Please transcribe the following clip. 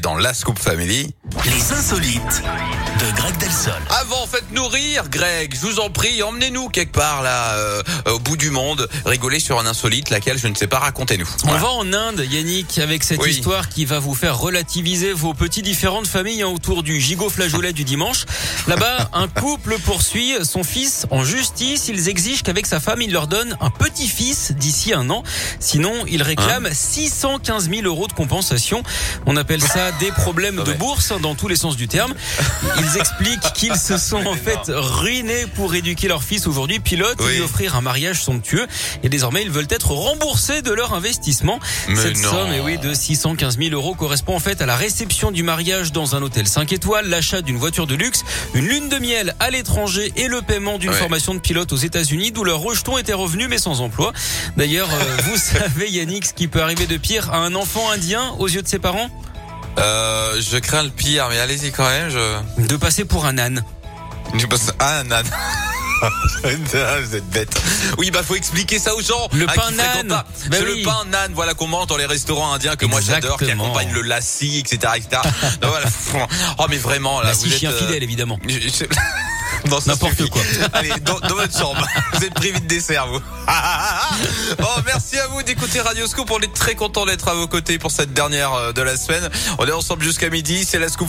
dans la Scoop Family. Les insolites de Greg Delsol. Avant, faites-nous rire, Greg. Je vous en prie, emmenez-nous quelque part là, euh, au bout du monde, rigoler sur un insolite, laquelle je ne sais pas. Racontez-nous. On va en Inde, Yannick, avec cette Oui. histoire qui va vous faire relativiser vos petits différends de famille hein, autour du gigot flageolet du dimanche. Là-bas, un couple poursuit son fils en justice. Ils exigent qu'avec sa femme, il leur donne un petit-fils d'ici un an. Sinon, ils réclament 615 000 euros de compensation. On appelle ça des problèmes de Ouais. bourse dans tous les sens du terme. Ils expliquent qu'ils se sont en fait ruinés pour éduquer leur fils aujourd'hui pilote et lui offrir un mariage somptueux. Et désormais, ils veulent être remboursés de leur investissement. Mais Cette non. somme, et oui, de 615 000 euros correspond en fait à la réception du mariage dans un hôtel 5 étoiles, l'achat d'une voiture de luxe, une lune de miel à l'étranger et le paiement d'une Ouais. formation de pilote aux États-Unis, d'où leur rejeton était revenu mais sans emploi. D'ailleurs, euh, vous savez Yannick, ce qui peut arriver de pire à un enfant indien aux yeux de ses parents? Euh, je crains le pire, mais allez-y quand même. Je, De passer pour un âne. je passe ah, un âne. Vous êtes bête. Oui, bah faut expliquer ça aux gens. Le hein, pain nan. Bah C'est oui. le pain nan, voilà qu'on mange dans les restaurants indiens que moi j'adore, qui accompagne le lassi, etc., etc. Donc voilà. Oh mais vraiment là, La vous êtes. chien euh, fidèle évidemment. je- Non, N'importe quoi. Allez, dans, dans votre chambre. Vous êtes privé de dessert, vous. oh, merci à vous d'écouter Radioscope. On est très content d'être à vos côtés pour cette dernière euh, de la semaine. On est ensemble jusqu'à midi. C'est la Scoop.